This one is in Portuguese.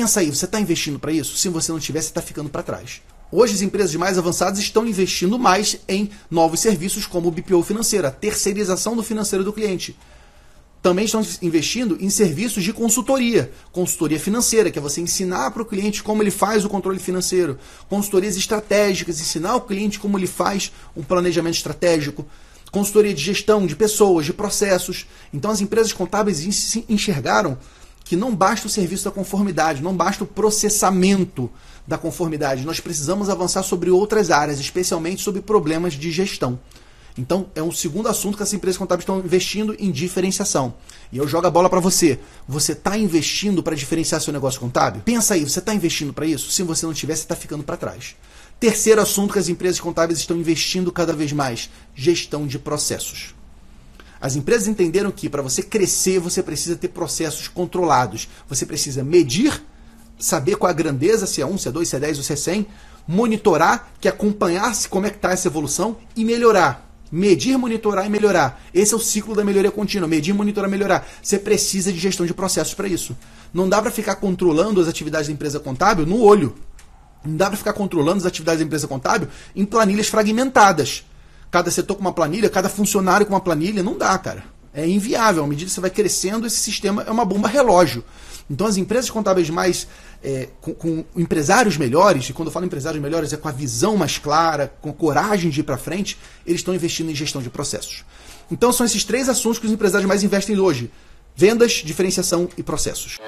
Pensa aí, você está investindo para isso? Se você não tiver, você está ficando para trás. Hoje, as empresas mais avançadas estão investindo mais em novos serviços como o BPO financeiro, a terceirização do financeiro do cliente. Também estão investindo em serviços de consultoria, consultoria financeira, que é você ensinar para o cliente como ele faz o controle financeiro, consultorias estratégicas, ensinar o cliente como ele faz um planejamento estratégico, consultoria de gestão de pessoas, de processos. Então, as empresas contábeis enxergaram que não basta o serviço da conformidade, não basta o processamento da conformidade. Nós precisamos avançar sobre outras áreas, especialmente sobre problemas de gestão. Então, é um segundo assunto que as empresas contábeis estão investindo em diferenciação. E eu jogo a bola para você. Você está investindo para diferenciar seu negócio contábil? Pensa aí, você está investindo para isso? Se você não tiver, você está ficando para trás. Terceiro assunto que as empresas contábeis estão investindo cada vez mais: gestão de processos. As empresas entenderam que para você crescer, você precisa ter processos controlados. Você precisa medir, saber qual a grandeza, se é 1, se é 2, se é 10 ou se é 100, monitorar, que acompanhar se como é que está essa evolução e melhorar. Medir, monitorar e melhorar. Esse é o ciclo da melhoria contínua. Medir, monitorar melhorar. Você precisa de gestão de processos para isso. Não dá para ficar controlando as atividades da empresa contábil no olho. Não dá para ficar controlando as atividades da empresa contábil em planilhas fragmentadas cada setor com uma planilha, cada funcionário com uma planilha, não dá, cara. É inviável. À medida que você vai crescendo, esse sistema é uma bomba relógio. Então, as empresas contábeis mais. É, com, com, empresários melhores, e quando eu falo empresários melhores, é com a visão mais clara, com a coragem de ir para frente, eles estão investindo em gestão de processos. Então, são esses três assuntos que os empresários mais investem hoje: vendas, diferenciação e processos.